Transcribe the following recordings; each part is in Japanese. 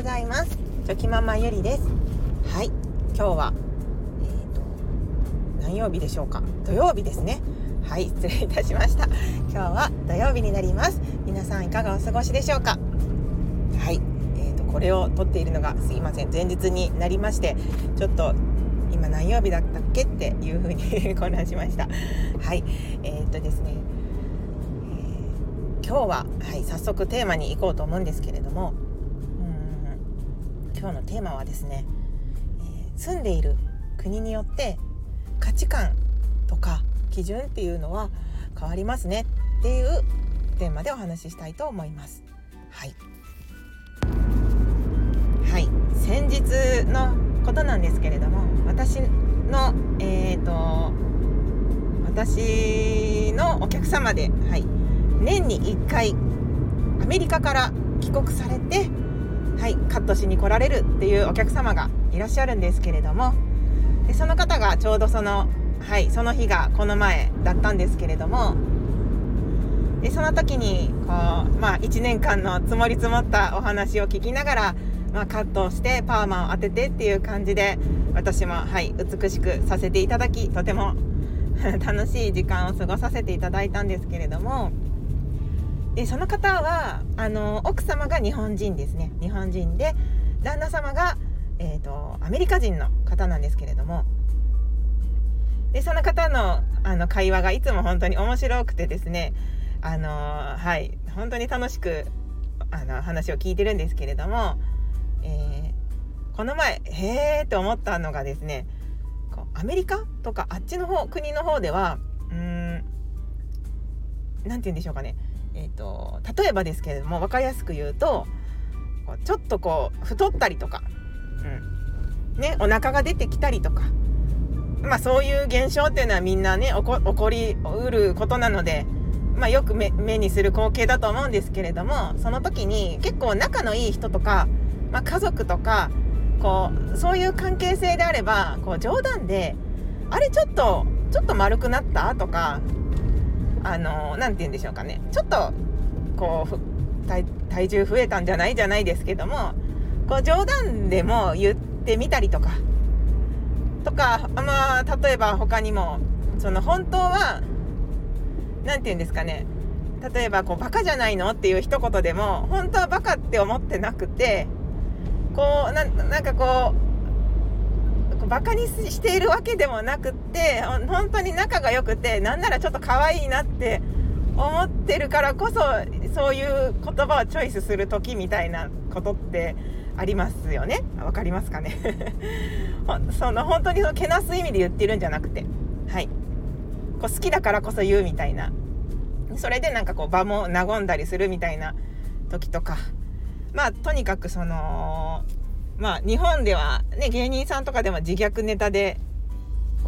ございます。チョキママゆりです。はい。今日はえーと何曜日でしょうか？土曜日ですね。はい失礼いたしました。今日は土曜日になります。皆さんいかがお過ごしでしょうか？はい。えーとこれを撮っているのがすいません。前日になりましてちょっと今何曜日だったっけっていう風に 混乱しました。はい。えー、とですね。え今日は、はい、早速テーマに行こうと思うんですけれども今日のテーマはですね、えー、住んでいる国によって価値観とか基準っていうのは変わりますねっていうテーマでお話ししたいと思います。はい、はい、先日のことなんですけれども私のえっ、ー、と私のお客様で、はい、年に1回アメリカから帰国されて、はい、カットしに来られるっていうお客様がいらっしゃるんですけれどもでその方がちょうどその,、はい、その日がこの前だったんですけれどもでその時にこう、まあ、1年間の積もり積もったお話を聞きながら、まあ、カットをしてパーマを当ててっていう感じで私も、はい、美しくさせていただきとても 楽しい時間を過ごさせていただいたんですけれどもでその方はあの奥様が日本人ですね。日本人で旦那様が、えーと、アメリカ人の方なんですけれども。でその方のあの会話がいつも本当に面白くてですね。あのはい。本当に楽しくあの話を聞いてるんですけれども、えー、この前へーって思ったのがですねアメリカとかあっちの方国の方では何て言うんでしょうかねえーと、例えばですけれども分かりやすく言うとこうちょっとこう太ったりとか、うんね、お腹が出てきたりとか、まあ、そういう現象っていうのはみんなね起こりうることなので、まあ、よく目にする光景だと思うんですけれどもその時に結構仲のいい人とか、まあ、家族とかこうそういう関係性であればこう冗談で「あれちょっとちょっと丸くなった?」とかあの何て言うんでしょうかね。ちょっとこう体重増えたんじゃないじゃないですけどもこう冗談でも言ってみたりとかとかまあ例えば他にもその本当は何て言うんですかね。例えばこうバカじゃないのっていう一言でも本当はバカって思ってなくてこうなんかこうバカにしているわけでもなくって本当に仲が良くてなんならちょっと可愛いなって思ってるからこそそういう言葉をチョイスする時みたいなことってありますよね。わかりますかね？その本当にそのけなす意味で言ってるんじゃなくて。はい。こう好きだからこそ言うみたいな。それでなんかこう場も和んだりするみたいな時とか。まあとにかくそのまあ日本ではね芸人さんとかでも自虐ネタで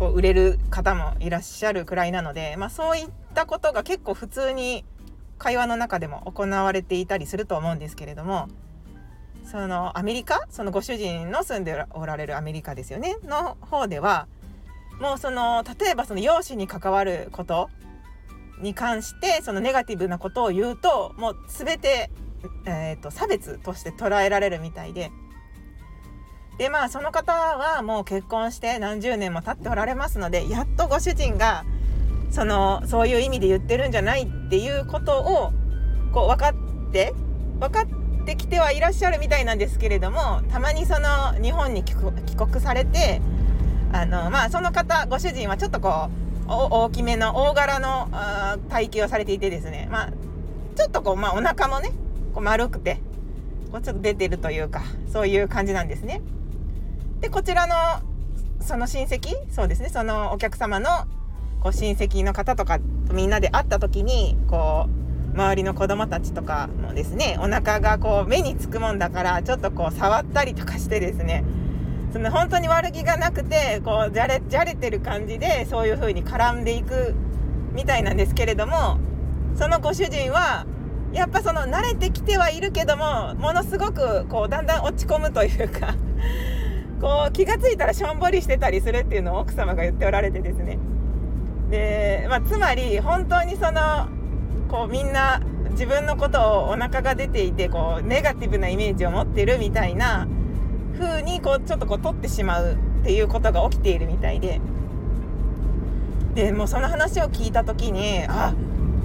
こう売れる方もいらっしゃるくらいなので、まあ、そういったことが結構普通に会話の中でも行われていたりすると思うんですけれどもそのアメリカ？そのご主人の住んでおられるアメリカですよね？の方ではもうその例えばその容姿に関わることに関してそのネガティブなことを言うともう全て、えーと差別として捉えられるみたいででまあその方はもう結婚して何十年も経っておられますのでやっとご主人がそのそういう意味で言ってるんじゃないっていうことをこう分かって分かってきてはいらっしゃるみたいなんですけれどもたまにその日本に帰国されてあのまあその方ご主人はちょっとこう大きめの大柄の体型をされていてですねまあちょっとこうまあお腹もねこう丸くてこうちょっと出てるというかそういう感じなんですね。でこちらのその親戚？そうですね。そのお客様のこう親戚の方とかとみんなで会った時にこう周りの子供たちとかもですねお腹がこう目につくもんだからちょっとこう触ったりとかしてですね。その本当に悪気がなくてこうじゃれじゃれてる感じでそういう風に絡んでいくみたいなんですけれどもそのご主人はやっぱその慣れてきてはいるけどもものすごくこうだんだん落ち込むというかこう気が付いたらしょんぼりしてたりするっていうのを奥様が言っておられてですね。で、まあ、つまり本当にそのこうみんな自分のことをお腹が出ていてこうネガティブなイメージを持ってるみたいな風にこうちょっとこう取ってしまうっていうことが起きているみたいで。でもうその話を聞いた時にあ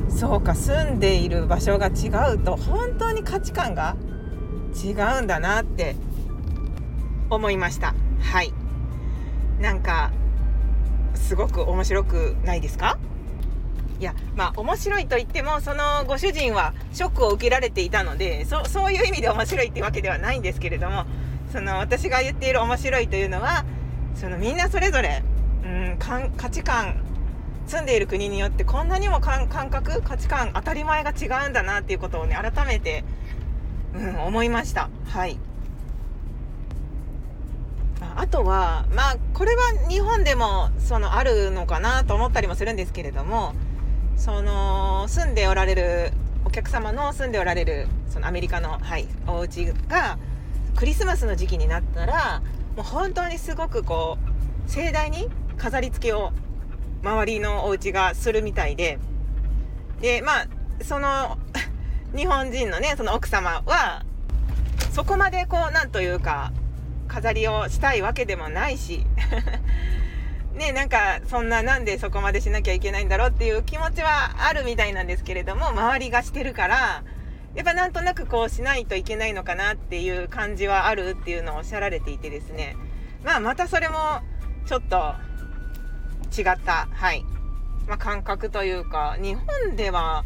そうか住んでいる場所が違うと本当に価値観が違うんだなって思いました。はい。なんかすごく面白くないですか？いやまあ面白いと言ってもそのご主人はショックを受けられていたのでそそういう意味で面白いってわけではないんですけれどもその私が言っている面白いというのはそのみんなそれぞれ、うん、価値観住んでいる国によってこんなにも感覚価値観当たり前が違うんだなっていうことをね改めて、うん、思いました。はい。あとはまあこれは日本でもそのあるのかなと思ったりもするんですけれどもその住んでおられるお客様の住んでおられるそのアメリカの、はい、お家がクリスマスの時期になったらもう本当にすごくこう盛大に飾り付けを周りのお家がするみたいででまあその日本人のねその奥様はそこまでこうなんというか飾りをしたいわけでもないし ねなんかそんななんでそこまでしなきゃいけないんだろうっていう気持ちはあるみたいなんですけれども周りがしてるからやっぱなんとなくこうしないといけないのかなっていう感じはあるっていうのをおっしゃられていてですねまあまたそれもちょっと違った、はい。まあ、感覚というか、日本では、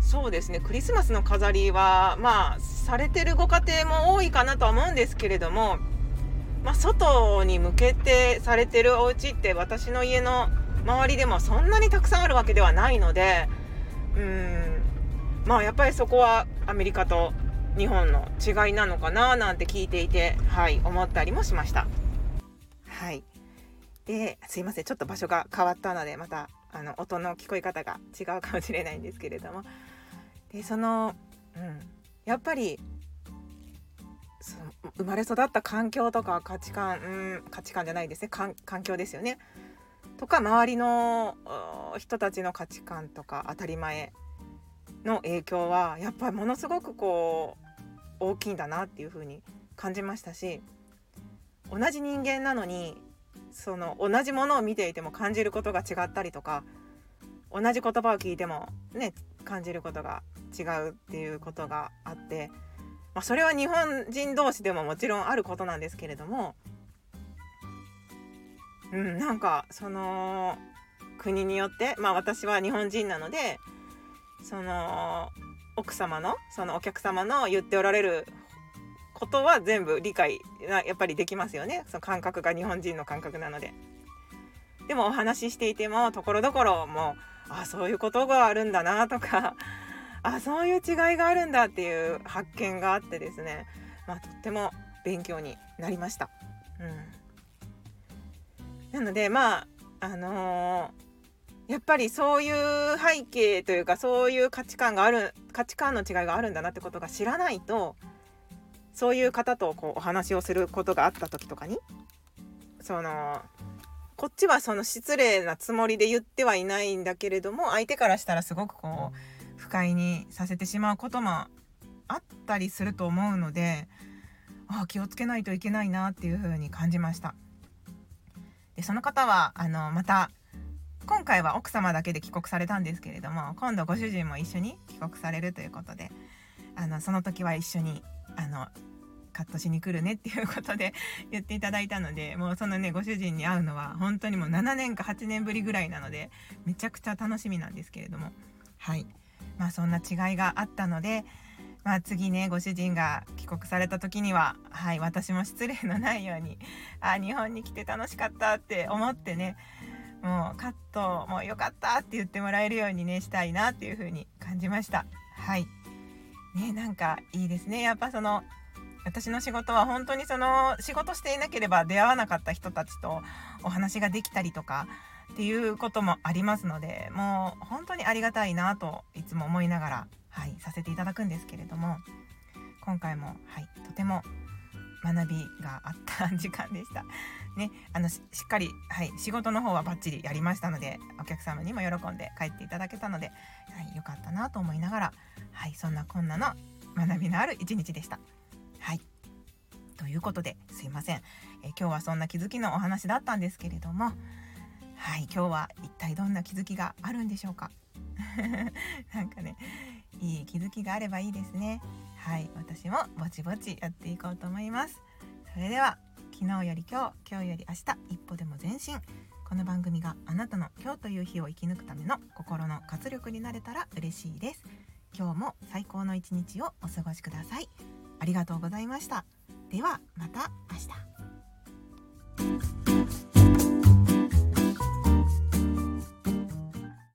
そうですね、クリスマスの飾りは、まあ、されてるご家庭も多いかなとは思うんですけれども、まあ、外に向けてされてるお家って私の家の周りでもそんなにたくさんあるわけではないので、うん、まあやっぱりそこはアメリカと日本の違いなのかななんて聞いていて、はい、思ったりもしました。はい。ですいませんちょっと場所が変わったのでまたあの音の聞こえ方が違うかもしれないんですけれどもでその、うん、やっぱりその生まれ育った環境とか価値観、うん、価値観じゃないですね。環境ですよね。とか周りの人たちの価値観とか当たり前の影響はやっぱりものすごくこう大きいんだなっていう風に感じましたし同じ人間なのにその同じものを見ていても感じることが違ったりとか同じ言葉を聞いてもね感じることが違うっていうことがあって、まあ、それは日本人同士でももちろんあることなんですけれどもうんなんかその国によってまあ私は日本人なのでその奥様のそのお客様の言っておられることは全部理解やっぱりできますよねその感覚が日本人の感覚なので。でもお話ししていてもところどころもうあそういうことがあるんだなとかあそういう違いがあるんだっていう発見があってですね、まあ、とっても勉強になりました。うん、なのでまああのー、やっぱりそういう背景というかそういう価値観がある価値観の違いがあるんだなってことが知らないとそういう方とこうお話をすることがあった時とかにそのこっちはその失礼なつもりで言ってはいないんだけれども相手からしたらすごくこう不快にさせてしまうこともあったりすると思うのでああ気をつけないといけないなっていう風に感じました。でその方はあのまた今回は奥様だけで帰国されたんですけれども今度ご主人も一緒に帰国されるということであのその時は一緒にあのカットしに来るねっていうことで 言っていただいたのでもうそのねご主人に会うのは本当にもう7年か8年ぶりぐらいなのでめちゃくちゃ楽しみなんですけれども。はい。まあそんな違いがあったのでまあ次ねご主人が帰国された時にははい私も失礼のないようにあ日本に来て楽しかったって思ってねもうカットもうよかったって言ってもらえるようにねしたいなっていう風に感じました。はい。ねなんかいいですね。やっぱその私の仕事は本当にその仕事していなければ出会わなかった人たちとお話ができたりとかっていうこともありますのでもう本当にありがたいなといつも思いながら、はい、させていただくんですけれども今回も、はい、とても学びがあった時間でした。ねあのしっかり、はい、仕事の方はバッチリやりましたのでお客様にも喜んで帰っていただけたので、はい、よかったなと思いながら、はい、そんなこんなの学びのある一日でした。はいということですいません、え今日はそんな気づきのお話だったんですけれどもはい今日は一体どんな気づきがあるんでしょうか？なんかねいい気づきがあればいいですね。はい私もぼちぼちやっていこうと思います。それでは昨日より今日今日より明日一歩でも前進。この番組があなたの今日という日を生き抜くための心の活力になれたら嬉しいです。今日も最高の一日をお過ごしください。ありがとうございました。ではまた明日。